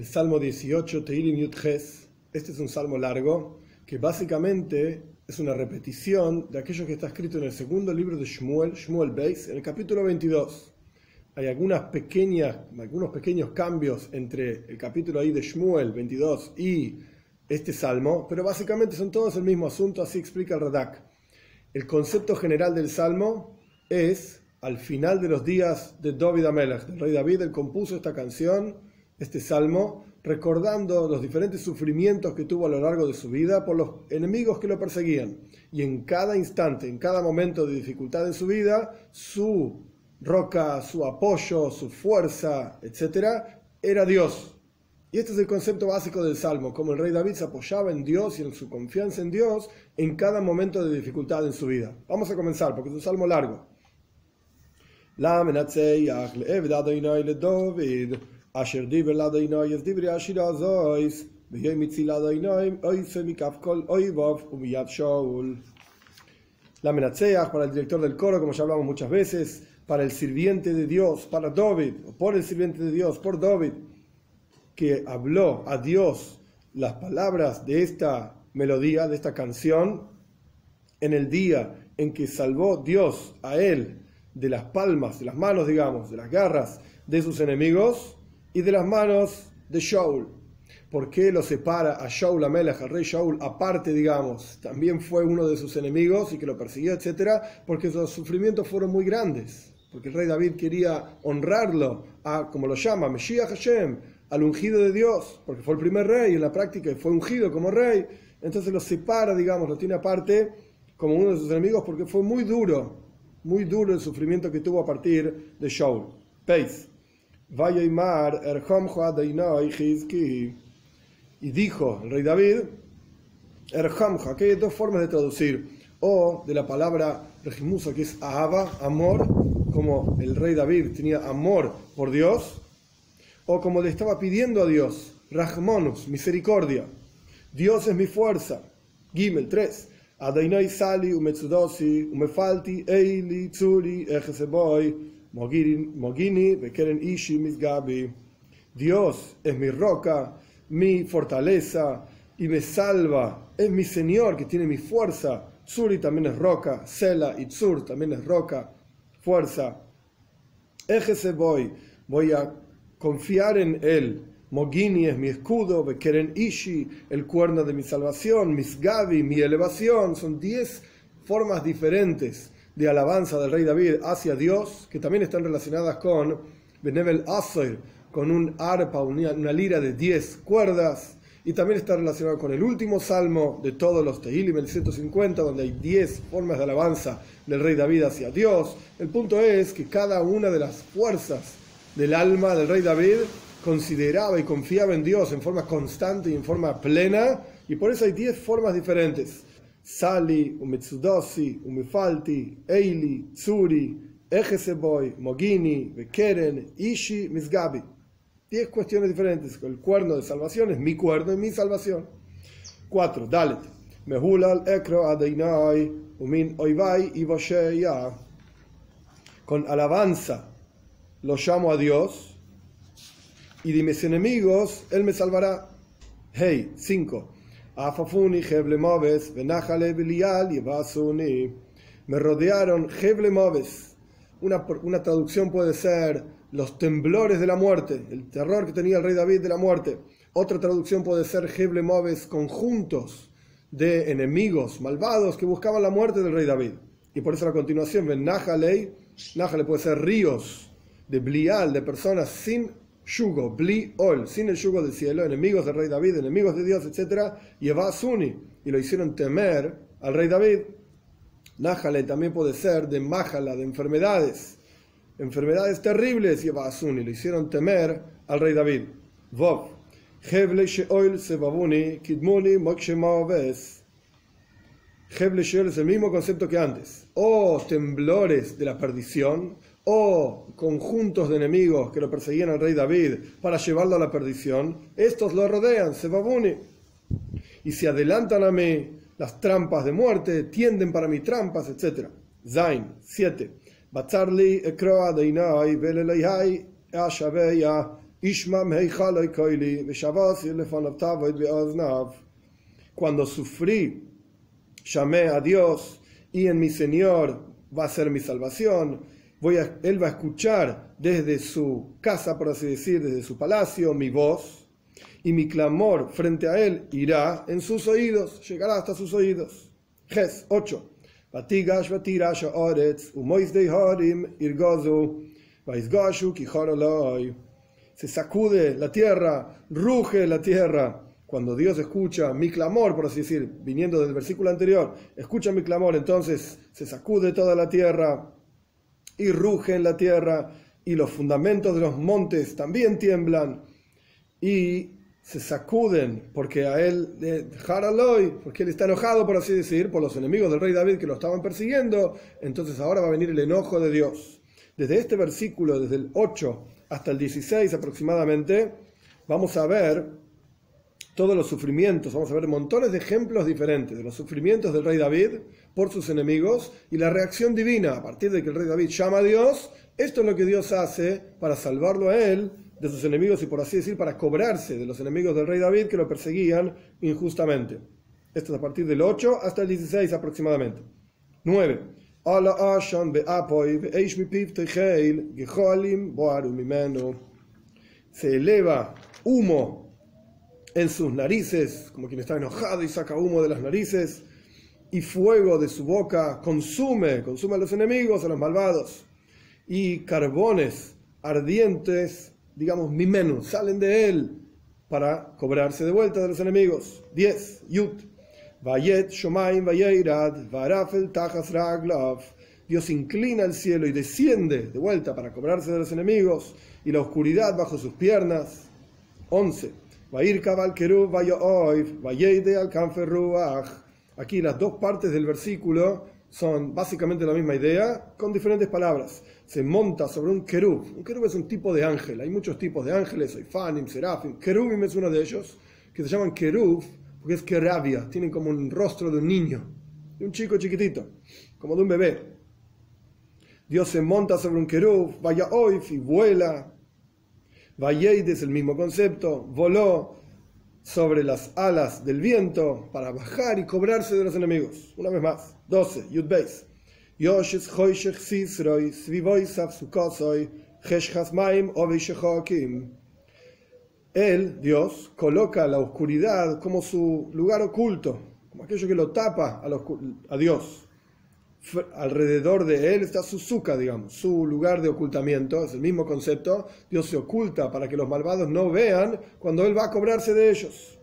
el Salmo 18, Teilim Yud Ches. Este es un salmo largo que básicamente es una repetición de aquello que está escrito en el segundo libro de Shmuel, Shmuel Beis, en el capítulo 22. Hay algunas pequeñas, algunos pequeños cambios entre el capítulo ahí de Shmuel 22 y este salmo, pero básicamente son todos el mismo asunto, así explica el Radak. El concepto general del salmo es, al final de los días de David Amelech, del rey David, él compuso esta canción este salmo recordando los diferentes sufrimientos que tuvo a lo largo de su vida por los enemigos que lo perseguían. Y en cada instante, en cada momento de dificultad en su vida, su roca, su apoyo, su fuerza, etc., era Dios. Y este es el concepto básico del Salmo, como el rey David se apoyaba en Dios y en su confianza en Dios en cada momento de dificultad en su vida. Vamos a comenzar, porque es un salmo largo. La אשר דיבר לאדוני אז דברי השירה זויס, ויום מציל אדוני אויסה מכף כל אויבוב ומיד שאול. La Menatzeach, para el director del coro, como ya hablamos muchas veces, para el sirviente de Dios, para David, o por el sirviente de Dios, por David, que habló a Dios las palabras de esta melodía, de esta canción, en el día en que salvó Dios a él de las palmas, de las manos, digamos, de las garras de sus enemigos, y de las manos de Shaul. ¿Por qué lo separa a Shaul Amelech, al rey Shaul, aparte, digamos? También fue uno de sus enemigos y que lo persiguió, etc. Porque sus sufrimientos fueron muy grandes. Porque el rey David quería honrarlo a, como lo llama, Mesías Hashem, al ungido de Dios, porque fue el primer rey y en la práctica fue ungido como rey. Entonces lo separa, digamos, lo tiene aparte como uno de sus enemigos porque fue muy duro, muy duro el sufrimiento que tuvo a partir de Shaul. Peis. Y dijo el rey David, Erhamja, que hay dos formas de traducir, o de la palabra regimusa que es ahaba, amor, como el rey David tenía amor por Dios, o como le estaba pidiendo a Dios, Rahmonus, misericordia, Dios es mi fuerza. Gimel 3. Adainai sali umetsudosi umefalti eili tsuri ejezeboy Mogini, Bekeren Ishi, Misgabi. Dios es mi roca, mi fortaleza y me salva. Es mi Señor que tiene mi fuerza. Tsuri también es roca. Sela y Tsur también es roca, fuerza. Ejese voy, voy a confiar en Él. Mogini es mi escudo, Bekeren Ishi, el cuerno de mi salvación, Misgabi, mi elevación. Son diez formas diferentes de alabanza del rey David hacia Dios, que también están relacionadas con Benevel Asoir, con un arpa, una, lira de 10 cuerdas, y también está relacionado con el último salmo de todos los Tehilim, el 150, donde hay 10 formas de alabanza del rey David hacia Dios. El punto es que cada una de las fuerzas del alma del rey David consideraba y confiaba en Dios en forma constante y en forma plena, y por eso hay 10 formas diferentes. Sali, Umetsudosi, Umefalti, Eili, Tsuri, Ejeseboy, Mogini, Bekeren, Ishi, Misgabi. Diez cuestiones diferentes. El cuerno de salvación es mi cuerno y mi salvación. Cuatro, Dalet. Mehulal Ekro Adeinai, Umin Oivai y Con alabanza lo llamo a Dios y de mis enemigos Él me salvará. Hey, cinco. Me rodearon Heblemoves. Una, traducción puede ser los temblores de la muerte, el terror que tenía el rey David de la muerte. Otra traducción puede ser Heblemoves, conjuntos de enemigos malvados que buscaban la muerte del rey David. Y por eso la continuación, Nájale, Nájale puede ser ríos de Blial, de personas sin yugo, bli ol, sin el yugo del cielo, enemigos del rey David, enemigos de Dios, etc. Y Suni, y lo hicieron temer al rey David. Nájale también puede ser de Májala, de enfermedades, enfermedades terribles, y Suni, lo hicieron temer al rey David. Vov, Heble Sheol Sebabuni, Kidmuni, Mokshemoves. Heble Sheol es el mismo concepto que antes. Oh, temblores de la perdición o conjuntos de enemigos que lo perseguían al rey David para llevarlo a la perdición, estos lo rodean, se babune, y se adelantan a mí las trampas de muerte, tienden para mí trampas, etc. Zain 7. Ishma Cuando sufrí, llamé a Dios y en mi Señor va a ser mi salvación. Él va a escuchar desde su casa, por así decir, desde su palacio, mi voz, y mi clamor frente a él irá en sus oídos, llegará hasta sus oídos. Ges 8. Se sacude la tierra, ruge la tierra. Cuando Dios escucha mi clamor, por así decir, viniendo del versículo anterior, escucha mi clamor, entonces se sacude toda la tierra y ruge en la tierra y los fundamentos de los montes también tiemblan y se sacuden porque a él, porque él está enojado, por así decir, por los enemigos del rey David que lo estaban persiguiendo, entonces ahora va a venir el enojo de Dios. Desde este versículo, desde el 8 hasta el 16 aproximadamente, vamos a ver todos los sufrimientos, vamos a ver montones de ejemplos diferentes de los sufrimientos del rey David por sus enemigos y la reacción divina a partir de que el rey David llama a Dios, esto es lo que Dios hace para salvarlo a él de sus enemigos y por así decir para cobrarse de los enemigos del rey David que lo perseguían injustamente. Esto es a partir del 8 hasta el 16 aproximadamente. 9. Se eleva humo en sus narices, como quien está enojado y saca humo de las narices, y fuego de su boca consume, consume a los enemigos, a los malvados, y carbones ardientes digamos, mi menú, salen de él para cobrarse de vuelta de los enemigos. 10. Yut. Vayet Shomaim Vayeirad Varafel Tajas Raglav. Dios inclina el cielo y desciende de vuelta para cobrarse de los enemigos y la oscuridad bajo sus piernas. 11. Vair Kabal Vayoiv Vayeide al Aquí las dos partes del versículo son básicamente la misma idea con diferentes palabras se monta sobre un querub. Un querub es un tipo de ángel. Hay muchos tipos de ángeles, hay fanim, serafim. Querubim es uno de ellos, que se llaman querub porque es querabia. Tienen como un rostro de un niño, de un chico chiquitito, como de un bebé. Dios se monta sobre un querub, vaya hoy y vuela. Vayeid es el mismo concepto, voló sobre las alas del viento para bajar y cobrarse de los enemigos. Una vez más, 12, Yud Beis. Yoshes Sisroi, Svivoisav Sukosoi. Él, Dios, coloca la oscuridad como su lugar oculto, como aquello que lo tapa a Dios. Alrededor de él está su suka, digamos, su lugar de ocultamiento, es el mismo concepto. Dios se oculta para que los malvados no vean cuando él va a cobrarse de ellos.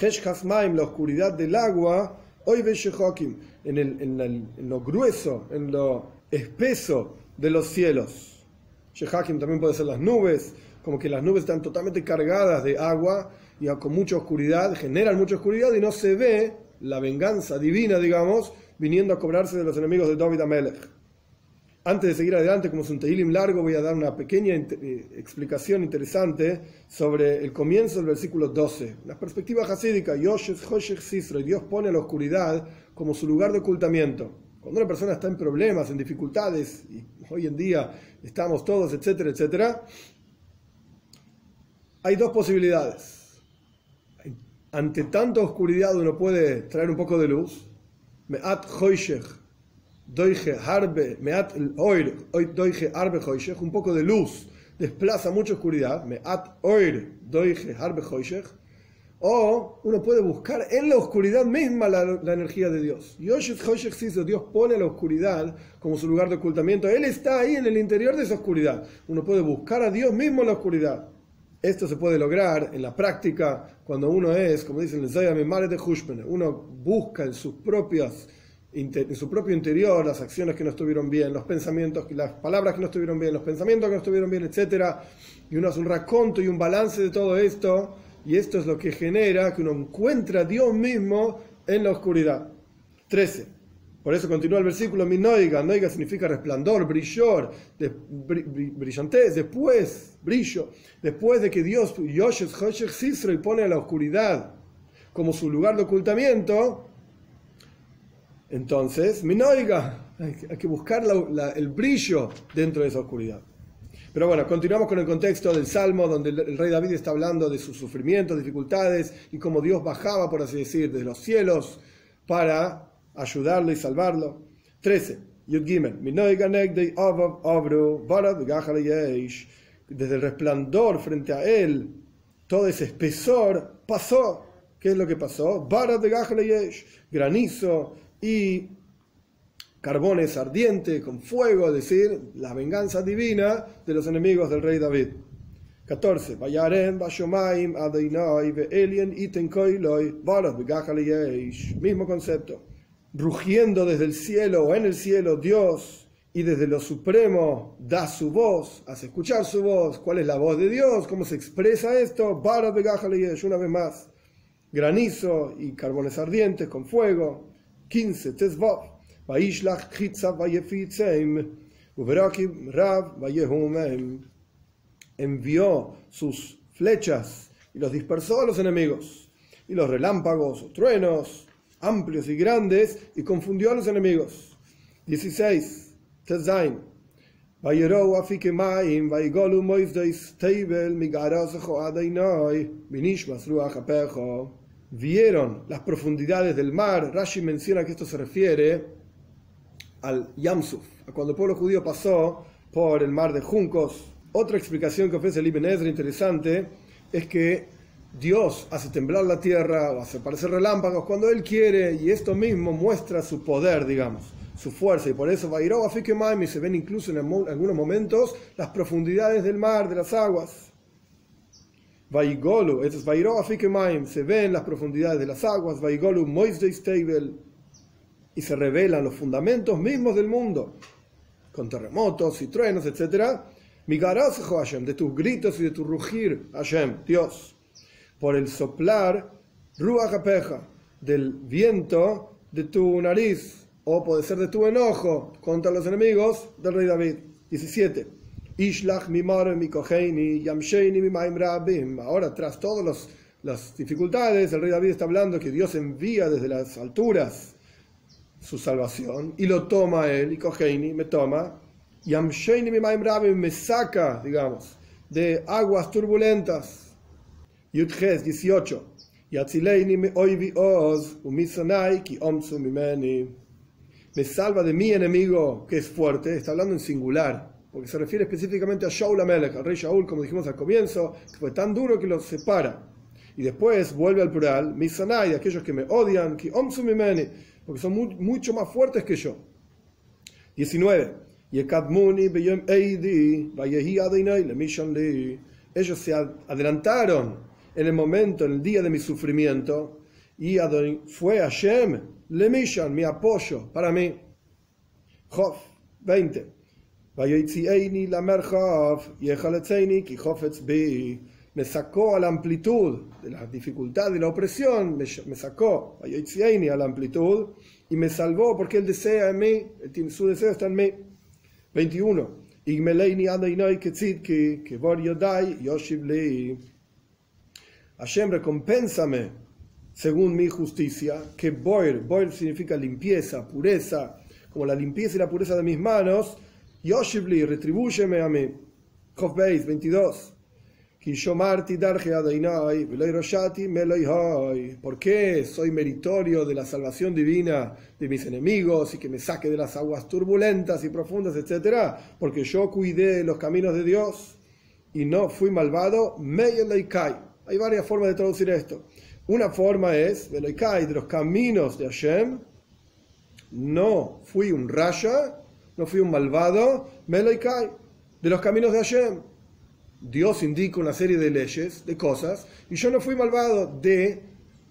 Hesh Maim, la oscuridad del agua, hoy en, el, en, en, lo grueso, en lo espeso de los cielos. Shehakim también puede ser las nubes, como que las nubes están totalmente cargadas de agua y con mucha oscuridad, generan mucha oscuridad y no se ve la venganza divina, digamos, viniendo a cobrarse de los enemigos de David Amelech. Antes de seguir adelante, como es un Tehilim largo, voy a dar una pequeña eh, explicación interesante sobre el comienzo del versículo 12. La perspectiva hasídica, Dios pone la oscuridad como su lugar de ocultamiento. Cuando una persona está en problemas, en dificultades, y hoy en día estamos todos, etcétera, etcétera, hay dos posibilidades. Ante tanta oscuridad uno puede traer un poco de luz. Me'at harbe, meat oir, arbe un poco de luz desplaza mucha oscuridad, meat oir, doige harbe o uno puede buscar en la oscuridad misma la, energía de Dios. Dios pone la oscuridad como su lugar de ocultamiento. Él está ahí en el interior de esa oscuridad. Uno puede buscar a Dios mismo en la oscuridad. Esto se puede lograr en la práctica cuando uno es, como dicen, uno busca en sus propias en su propio interior las acciones que no estuvieron bien, los pensamientos, las palabras que no estuvieron bien, los pensamientos que no estuvieron bien, etc. Y uno hace un raconto y un balance de todo esto, y esto es lo que genera que uno encuentra a Dios mismo en la oscuridad. 13. Por eso continúa el versículo, mi noiga, noiga significa resplandor, brillor, brillantez, después, brillo, después de que Dios, Yoshes, Hoshech, pone a la oscuridad como su lugar de ocultamiento, entonces, minoiga, hay que buscar el brillo dentro de esa oscuridad. Pero bueno, continuamos con el contexto del Salmo, donde el rey David está hablando de sus sufrimientos, dificultades y cómo Dios bajaba, por así decir, desde los cielos para ayudarlo y salvarlo. 13. Desde el resplandor frente a él, todo ese espesor pasó. ¿Qué es lo que pasó? Granizo y carbones ardientes con fuego, es decir, la venganza divina de los enemigos del rey David. 14. Mismo concepto. Rugiendo desde el cielo o en el cielo Dios y desde lo supremo da su voz, hace escuchar su voz. ¿Cuál es la voz de Dios? ¿Cómo se expresa esto? Una vez más. Granizo y carbones ardientes con fuego. 15. Tezvov envió sus flechas y los dispersó a los enemigos, y los relámpagos, truenos, amplios y grandes, y confundió a los enemigos. 16. Tezain. Vieron las profundidades del mar. Rashi menciona que esto se refiere al Yamsuf, a cuando el pueblo judío pasó por el mar de juncos. Otra explicación que ofrece el Ibn Ezra interesante es que Dios hace temblar la tierra o hace aparecer relámpagos cuando Él quiere y esto mismo muestra su poder, digamos, su fuerza y por eso Vairó y se ven incluso en algunos momentos las profundidades del mar, de las aguas. Vaigolu, esto es se ven las profundidades de las aguas, Vaigolu Moisde Stable, y se revelan los fundamentos mismos del mundo, con terremotos y truenos, etc. Migarazjo Hashem, de tus gritos y de tu rugir, Hashem, Dios, por el soplar, Ruach del viento de tu nariz, o puede ser de tu enojo contra los enemigos del rey David. 17. Ishlach mi mi yamsheini mi Ahora, tras todas las dificultades, el rey David está hablando que Dios envía desde las alturas su salvación y lo toma él, y Koheini me toma, y Amsheini mi me saca, digamos, de aguas turbulentas. Yudges 18. Me salva de mi enemigo que es fuerte, está hablando en singular, porque se refiere específicamente a Shaul Amelech, al rey Shaul, como dijimos al comienzo, que fue tan duro que lo separa. Y después vuelve al plural, Misanai, aquellos que me odian, que porque son mucho más fuertes que yo. 19. Ellos se adelantaron en el momento, en el día de mi sufrimiento, y fue Hashem, le mission, mi apoyo para mí. Jof 20. Me sacó a la amplitud de la dificultad, de la opresión, me, sacó a la amplitud y me salvó porque Él desea en mí, su deseo está en mí. 21. Hashem, recompénsame según mi justicia, que boir, boir significa limpieza, pureza, como la limpieza y la pureza de mis manos, Yoshibli, retribúyeme a mí. Job 22. ¿Por qué soy meritorio de la salvación divina de mis enemigos y que me saque de las aguas turbulentas y profundas, etcétera? Porque yo cuidé los caminos de Dios y no fui malvado. Hay varias formas de traducir esto. Una forma es, de los caminos de Hashem, no fui un raya, no fui un malvado, de los caminos de Hashem Dios indica una serie de leyes, de cosas, y yo no fui malvado de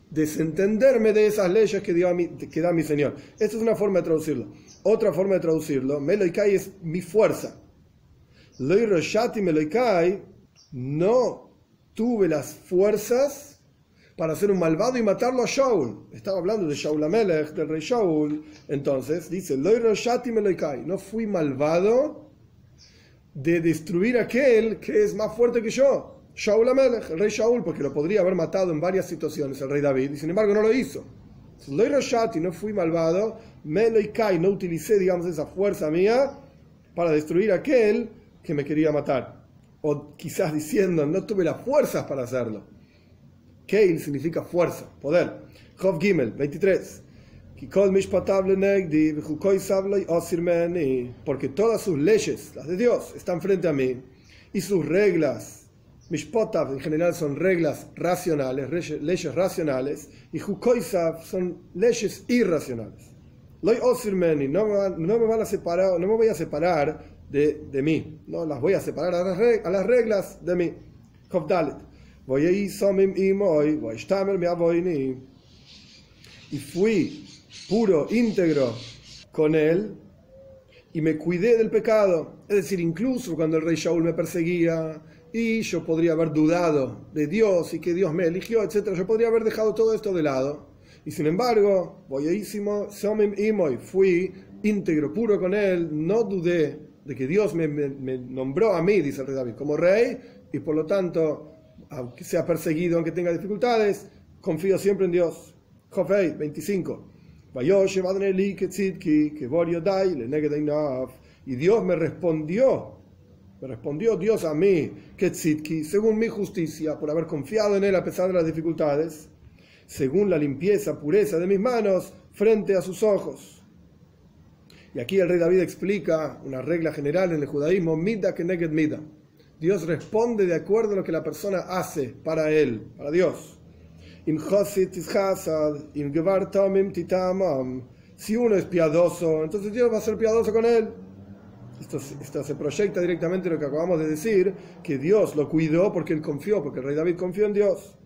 desentenderme de esas leyes que, a que da mi Señor. Esta es una forma de traducirlo. Otra forma de traducirlo, Meloikai es mi fuerza. Loiroshati Meloikai, no tuve las fuerzas para ser un malvado y matarlo a Shaul. Estaba hablando de Shaul Amelech, del rey Shaul. Entonces dice, no fui malvado de destruir aquel que es más fuerte que yo, Shaul Amelech, el rey Shaul, porque lo podría haber matado en varias situaciones el rey David, y sin embargo no lo hizo. no fui malvado, me no utilicé, digamos, esa fuerza mía para destruir aquel que me quería matar. O quizás diciendo, no tuve las fuerzas para hacerlo. Keil significa fuerza, poder. Job Gimel, 23. Porque todas sus leyes, las de Dios, están frente a mí. Y sus reglas, Mishpotav en general son reglas racionales, leyes racionales. Y Hukoisav son leyes irracionales. No, no me van a separar, no me voy a separar de, de mí. No las voy a separar a las, reglas, a las reglas de mí. Y fui puro, íntegro con él y me cuidé del pecado. Es decir, incluso cuando el rey Shaul me perseguía y yo podría haber dudado de Dios y que Dios me eligió, etc., yo podría haber dejado todo esto de lado. Y sin embargo, boyeísimo, somim imoy, fui íntegro, puro con él, no dudé de que Dios me, nombró a mí, dice el rey David, como rey, y por lo tanto, aunque sea perseguido, aunque tenga dificultades, confío siempre en Dios. Jofei 25. Y Dios me respondió, me respondió Dios a mí, que según mi justicia, por haber confiado en Él a pesar de las dificultades, según la limpieza, pureza de mis manos frente a sus ojos. Y aquí el rey David explica una regla general en el judaísmo, mida que neged mida. Dios responde de acuerdo a lo que la persona hace para él, para Dios. Si uno es piadoso, entonces Dios va a ser piadoso con él. Esto, esto, se proyecta directamente en lo que acabamos de decir, que Dios lo cuidó porque él confió, porque el rey David confió en Dios.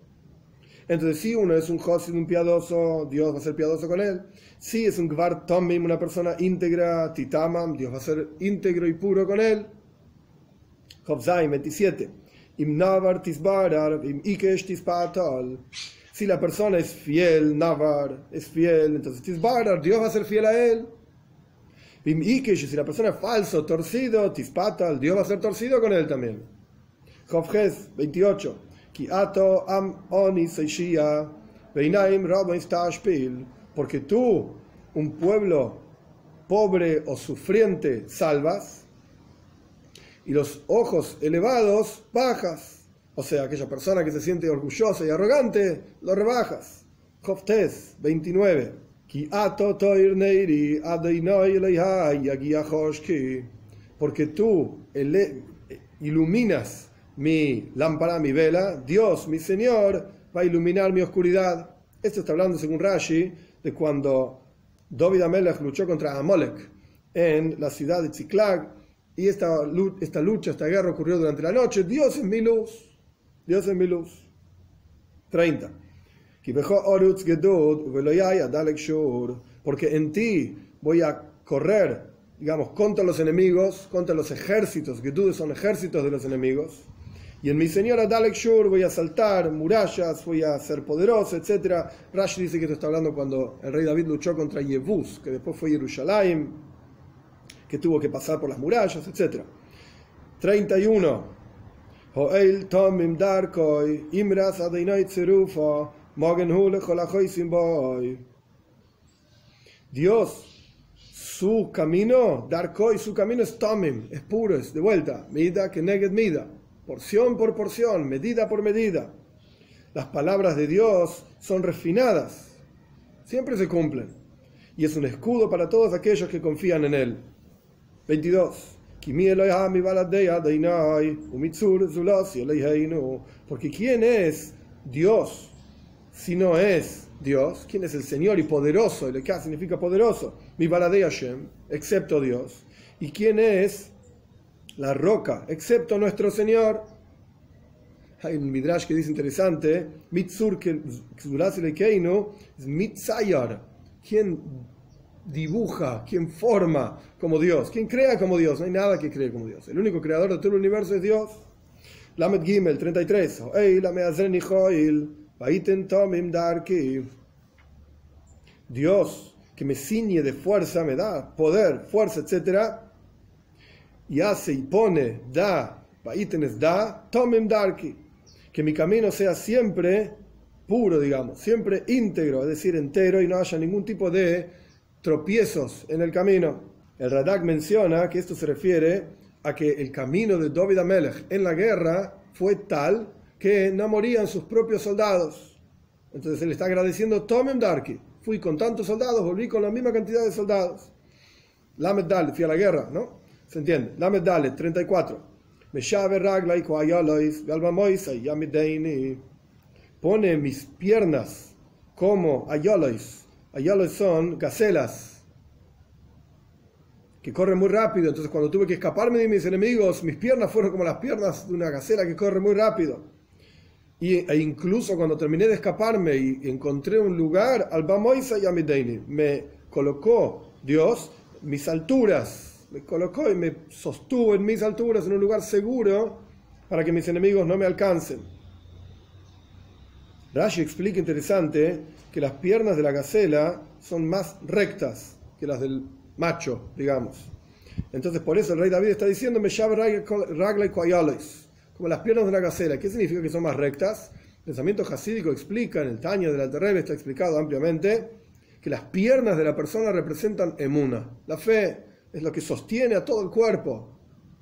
Entonces, si uno es un Josid, un piadoso, Dios va a ser piadoso con él. Si es un Gvar Tomim, una persona íntegra, Titamam, Dios va a ser íntegro y puro con él. Jobzaim 27. Im Navar Tisbarar, im Ikesh Tispatal. Si la persona es fiel, Navar es fiel, entonces Tisbarar, Dios va a ser fiel a él. Im Ikesh, si la persona es falso, torcido, Tispatal, Dios va a ser torcido con él también. Jobjes 28 porque tú, un pueblo pobre o sufriente, salvas, y los ojos elevados bajas. O sea, aquella persona que se siente orgullosa y arrogante, lo rebajas. Joftes 29. Porque tú iluminas mi lámpara, mi vela, Dios, mi Señor, va a iluminar mi oscuridad. Esto está hablando, según Rashi, de cuando David Amelech luchó contra Amalek en la ciudad de Tziklag, y esta, esta lucha, esta guerra ocurrió durante la noche. Dios es mi luz. Dios es mi luz. 30. Porque en ti voy a correr, digamos, contra los enemigos, contra los ejércitos. Gedud son ejércitos de los enemigos y en mi señora Dalek Shur voy a saltar murallas, voy a ser poderoso, etc. Rashi dice que esto está hablando cuando el rey David luchó contra Yevus, que después fue Jerusalén, que tuvo que pasar por las murallas, etc. 31. Dios, su camino, Darkoi, su camino es Tomim, es puro, es de vuelta, Mida que Neged Mida porción por porción, medida por medida. Las palabras de Dios son refinadas, siempre se cumplen, y es un escudo para todos aquellos que confían en Él. 22. Porque ¿quién es Dios si no es Dios? ¿Quién es el Señor y poderoso? El que significa poderoso. Mi Hashem, excepto Dios. ¿Y quién es la roca, excepto nuestro Señor. Hay un midrash que dice interesante, Mitzur es Mitzayar, quien dibuja, quien forma como Dios, quien crea como Dios, no hay nada que cree como Dios. El único creador de todo el universo es Dios. Lamed Gimel 33. Dios que me ciñe de fuerza, me da poder, fuerza, etcétera y hace y pone, da, ítems da, tomen darki, que mi camino sea siempre puro, digamos, siempre íntegro, es decir, entero y no haya ningún tipo de tropiezos en el camino. El Radak menciona que esto se refiere a que el camino de David Amelech en la guerra fue tal que no morían sus propios soldados. Entonces él está agradeciendo Tomem Darki. Fui con tantos soldados, volví con la misma cantidad de soldados. Lamed Dale, fui a la guerra, ¿no? ¿Se entiende? Lamed Dale, 34. Pone mis piernas como ayolois. Ayolois son gacelas que corren muy rápido. Entonces, cuando tuve que escaparme de mis enemigos, mis piernas fueron como las piernas de una gacela que corre muy rápido. Y, e incluso cuando terminé de escaparme y encontré un lugar, al y me colocó Dios mis alturas, me colocó y me sostuvo en mis alturas en un lugar seguro para que mis enemigos no me alcancen. Rashi explica interesante que las piernas de la gacela son más rectas que las del macho, digamos. Entonces, por eso el rey David está diciendo, me como las piernas de una gacela. ¿Qué significa que son más rectas? El pensamiento jasídico explica, en el Taño del Alterrebe está explicado ampliamente, que las piernas de la persona representan emuna. La fe es lo que sostiene a todo el cuerpo.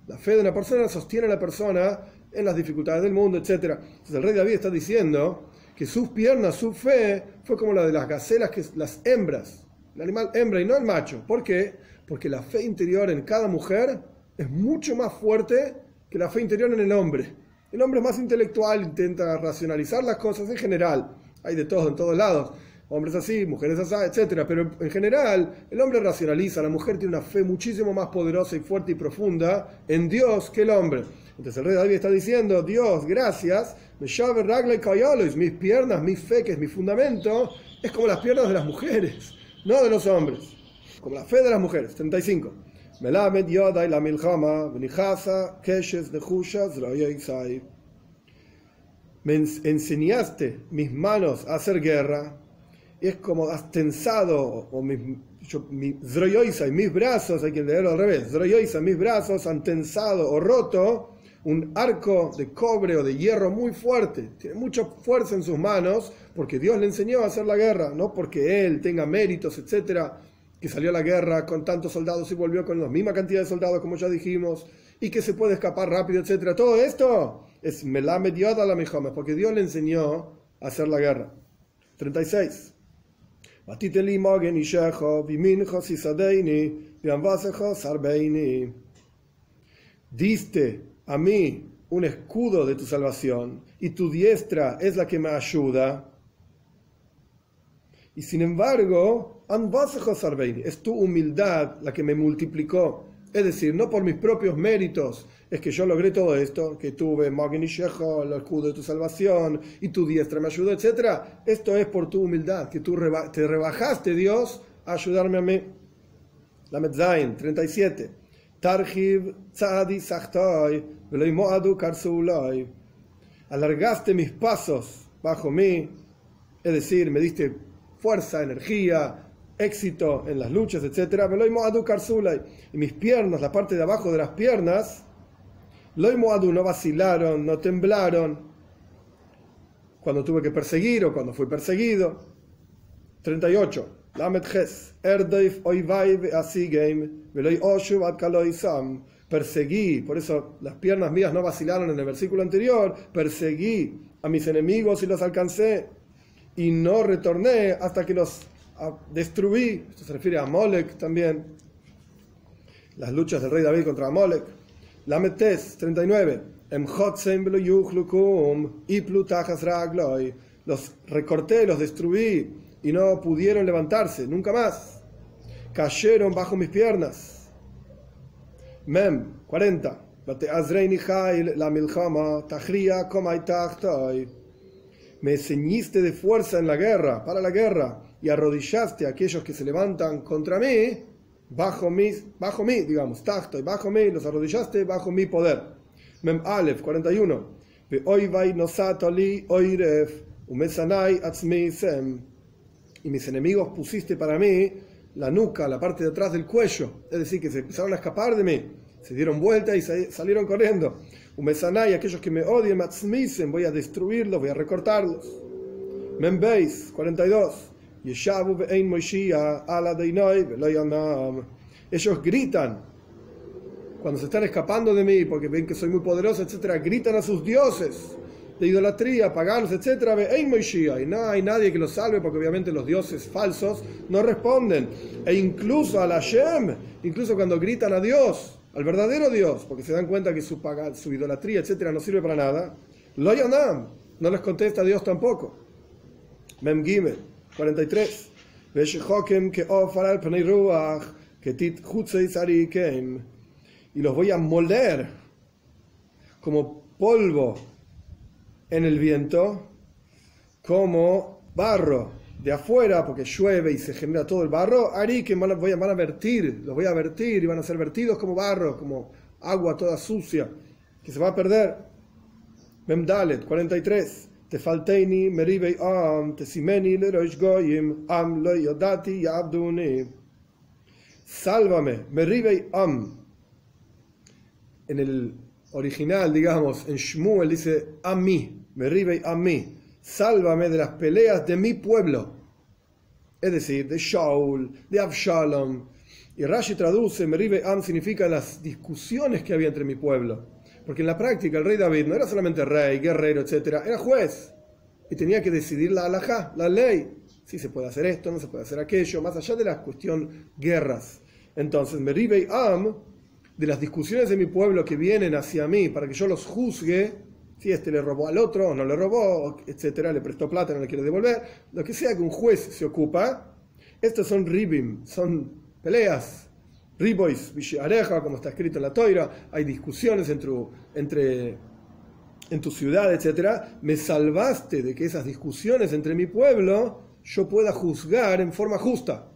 La fe de una persona sostiene a la persona en las dificultades del mundo, etc. Entonces el rey David está diciendo que sus piernas, su fe, fue como la de las gacelas, que las hembras el animal hembra y no el macho. ¿Por qué? Porque la fe interior en cada mujer es mucho más fuerte que la fe interior en el hombre. El hombre es más intelectual, intenta racionalizar las cosas en general. Hay de todo en todos lados. Hombres así, mujeres así, etc. Pero en general, el hombre racionaliza, la mujer tiene una fe muchísimo más poderosa y fuerte y profunda en Dios que el hombre. Entonces el rey David está diciendo, Dios, gracias, me llave y mis piernas, mi fe, que es mi fundamento, es como las piernas de las mujeres no de los hombres, como la fe de las mujeres. 35. Melamed Yoda y la Milchama, Keshes, Me enseñaste mis manos a hacer guerra, y es como has tensado, o mis, mi, mis brazos, hay que leerlo al revés, mis brazos han tensado o roto un arco de cobre o de hierro muy fuerte, tiene mucha fuerza en sus manos, porque Dios le enseñó a hacer la guerra, no porque él tenga méritos, etcétera, que salió a la guerra con tantos soldados y volvió con la misma cantidad de soldados, como ya dijimos, y que se puede escapar rápido, etcétera. Todo esto es Melamed a la Mijomes, porque Dios le enseñó a hacer la guerra. 36. Diste a mí un escudo de tu salvación y tu diestra es la que me ayuda. Y sin embargo, es tu humildad la que me multiplicó. Es decir, no por mis propios méritos es que yo logré todo esto, que tuve Magin y el escudo de tu salvación, y tu diestra me ayudó, etc. Esto es por tu humildad, que tú te rebajaste, Dios, a ayudarme a mí. La Medzain 37. Tarjiv tzadi Alargaste mis pasos bajo mí, es decir, me diste fuerza, energía, éxito en las luchas, etc. Y mis piernas, la parte de abajo de las piernas, no vacilaron, no temblaron cuando tuve que perseguir o cuando fui perseguido. 38. Perseguí, por eso las piernas mías no vacilaron en el versículo anterior, perseguí a mis enemigos y los alcancé y no retorné hasta que los destruí. Esto se refiere a Molek también. Las luchas del rey David contra Molek. Lametes 39. Los recorté, los destruí y no pudieron levantarse, nunca más. Cayeron bajo mis piernas. Mem 40. Me ceñiste de fuerza en la guerra, para la guerra, y arrodillaste a aquellos que se levantan contra mí, bajo mí, bajo mí, digamos, tacto y bajo mí, los arrodillaste bajo mi poder. Mem Aleph 41. sem y mis enemigos pusiste para mí la nuca, la parte de atrás del cuello, es decir, que se empezaron a escapar de mí, se dieron vuelta y salieron corriendo. y aquellos que me odian, voy a destruirlos, voy a recortarlos. Membeis 42. Ellos gritan cuando se están escapando de mí porque ven que soy muy poderoso, etcétera, gritan a sus dioses de idolatría, paganos, etcétera, y no hay nadie que los salve porque obviamente los dioses falsos no responden. E incluso a la Shem, incluso cuando gritan a Dios, al verdadero Dios, porque se dan cuenta que su, su idolatría, etcétera, no sirve para nada, lo yanam, no les contesta Dios tampoco. Mem Gimel, 43. Y los voy a moler como polvo en el viento como barro de afuera, porque llueve y se genera todo el barro, Ari que van a, van a vertir, los voy a vertir y van a ser vertidos como barro, como agua toda sucia, que se va a perder. Memdalet 43. Meribei am, te simeni leroish goyim, am lo yodati yabduni. Sálvame, meribei am. En el original, digamos, en Shmuel dice a mí, me a mí, sálvame de las peleas de mi pueblo, es decir, de Shaul, de Absalom. Y Rashi traduce, me am significa las discusiones que había entre mi pueblo. Porque en la práctica el rey David no era solamente rey, guerrero, etc. Era juez. Y tenía que decidir la halajá, la ley. Si se puede hacer esto, no se puede hacer aquello, más allá de la cuestión guerras. Entonces, Meribe Am, de las discusiones de mi pueblo que vienen hacia mí para que yo los juzgue, si este le robó al otro o no le robó, etcétera, le prestó plata, no le quiere devolver, lo que sea que un juez se ocupa, estos son ribim, son peleas, ribois, areja, como está escrito en la toira, hay discusiones entre, entre en tu ciudad, etcétera, me salvaste de que esas discusiones entre mi pueblo yo pueda juzgar en forma justa.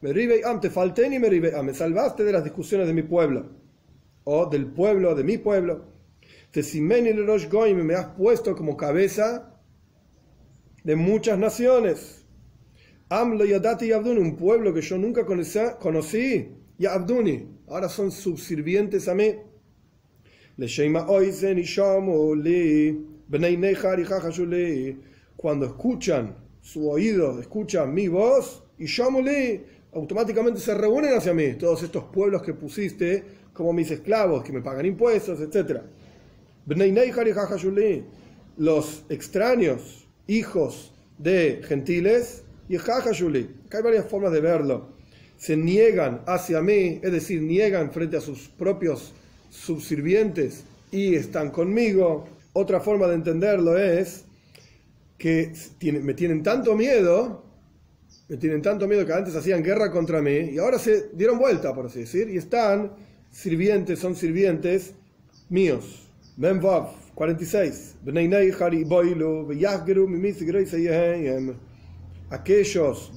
Me te falté ni me me salvaste de las discusiones de mi pueblo, o del pueblo, de mi pueblo. Me has puesto como cabeza de muchas naciones. Amlo Yadati y Abduni, un pueblo que yo nunca conocí, y Abduni, ahora son subsirvientes a mí. Cuando escuchan su oído, escuchan mi voz, y Shamuli, automáticamente se reúnen hacia mí, todos estos pueblos que pusiste como mis esclavos, que me pagan impuestos, etcétera los extraños, hijos de gentiles, y. Acá hay varias formas de verlo. Se niegan hacia mí, es decir, niegan frente a sus propios subsirvientes y están conmigo. Otra forma de entenderlo es que me tienen tanto miedo, me tienen tanto miedo que antes hacían guerra contra mí y ahora se dieron vuelta, por así decir, y están sirvientes, son sirvientes míos. Memvav 46. Aquellos,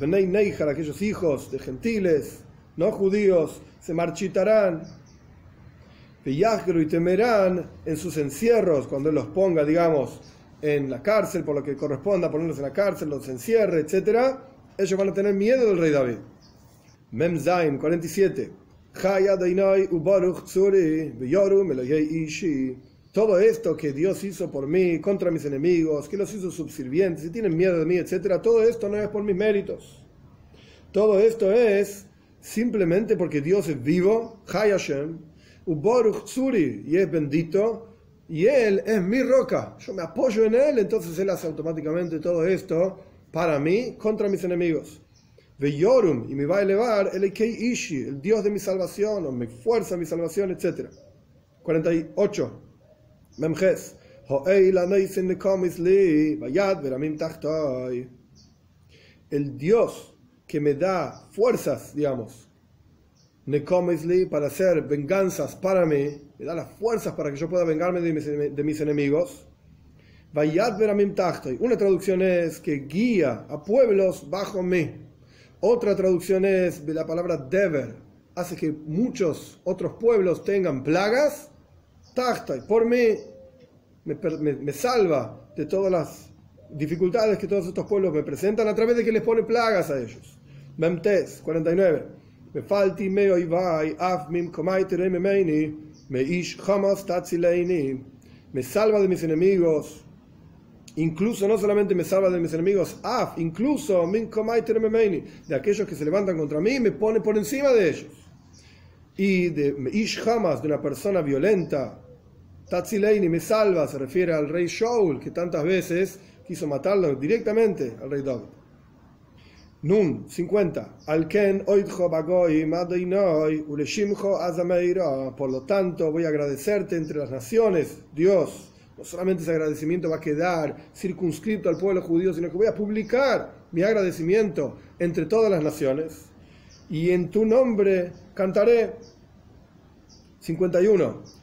aquellos hijos de gentiles, no judíos, se marchitarán. y temerán en sus encierros, cuando él los ponga, digamos, en la cárcel, por lo que corresponda ponerlos en la cárcel, los encierre, etc. Ellos van a tener miedo del rey David. Memzaim 47. Tzuri, todo esto que Dios hizo por mí, contra mis enemigos, que los hizo subsirvientes y tienen miedo de mí, etc., todo esto no es por mis méritos. Todo esto es simplemente porque Dios es vivo, Hayashem, Uboruch Tsuri, y es bendito, y Él es mi roca. Yo me apoyo en Él, entonces Él hace automáticamente todo esto para mí, contra mis enemigos. Veyorum, y me va a elevar el Ishi, el Dios de mi salvación, o mi fuerza, mi salvación, etc. 48. Memjes. El Dios que me da fuerzas, digamos, para hacer venganzas para mí, me da las fuerzas para que yo pueda vengarme de mis, de mis enemigos. Una traducción es que guía a pueblos bajo mí. Otra traducción es de la palabra deber, hace que muchos otros pueblos tengan plagas y por mí me, salva de todas las dificultades que todos estos pueblos me presentan a través de que les pone plagas a ellos. Memtes 49. Me falti me af mim me ish Me salva de mis enemigos. Incluso no solamente me salva de mis enemigos, af, incluso de aquellos que se levantan contra mí, me pone por encima de ellos. y de Ish Hamas, de una persona violenta. Tatzileini me salva, se refiere al rey Shaul, que tantas veces quiso matarlo directamente al rey David. Nun 50. Alken. Por lo tanto, voy a agradecerte entre las naciones, Dios. No solamente ese agradecimiento va a quedar circunscrito al pueblo judío, sino que voy a publicar mi agradecimiento entre todas las naciones. Y en tu nombre cantaré. 51.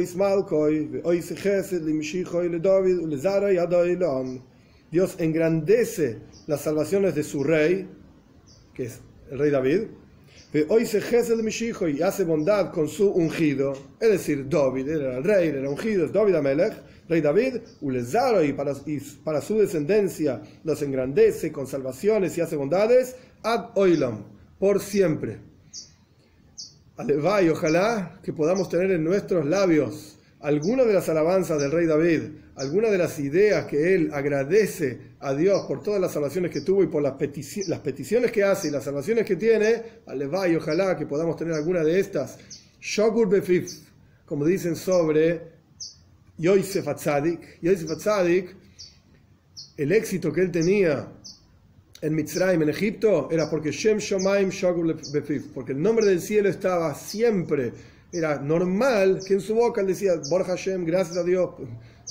Ismalkoi, Chesed, Limshichoi, Le. Dios engrandece las salvaciones de su rey, que es el rey David, hoy se y hace bondad con su ungido, es decir, David, era el rey, era ungido, es David Amelech, rey David, Ulezaro y para, y para su descendencia los engrandece con salvaciones y hace bondades, ad oilam, por siempre. Alevay, ojalá que podamos tener en nuestros labios alguna de las alabanzas del rey David, alguna de las ideas que él agradece a Dios por todas las salvaciones que tuvo y por las, peticiones que hace y las salvaciones que tiene, aleva y ojalá que podamos tener alguna de estas. Shogur Befif, como dicen sobre Yosef Atzadik. Yosef Atzadik, el éxito que él tenía en Mitzrayim, en Egipto, era porque Shem Shomaim Shogur Befif, porque el nombre del cielo estaba siempre era normal que en su boca él decía, Borja Hashem, gracias a Dios,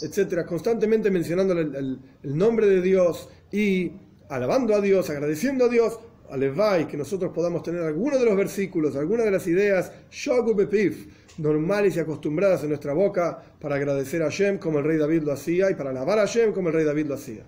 etcétera, constantemente mencionando el, nombre de Dios y alabando a Dios, agradeciendo a Dios, alevai, que nosotros podamos tener algunos de los versículos, algunas de las ideas, normales y acostumbradas en nuestra boca para agradecer a Hashem como el rey David lo hacía y para alabar a Hashem como el rey David lo hacía.